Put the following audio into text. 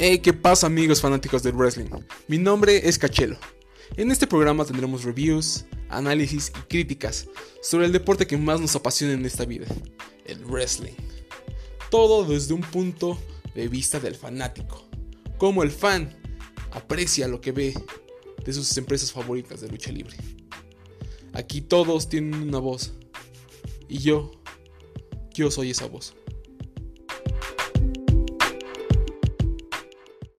Hey, ¿qué pasa amigos fanáticos del wrestling? Mi nombre es Cachelo. En este programa tendremos reviews, análisis y críticas sobre el deporte que más nos apasiona en esta vida, el wrestling. Todo desde un punto de vista del fanático, como el fan aprecia lo que ve de sus empresas favoritas de lucha libre. Aquí todos tienen una voz y yo, yo soy esa voz.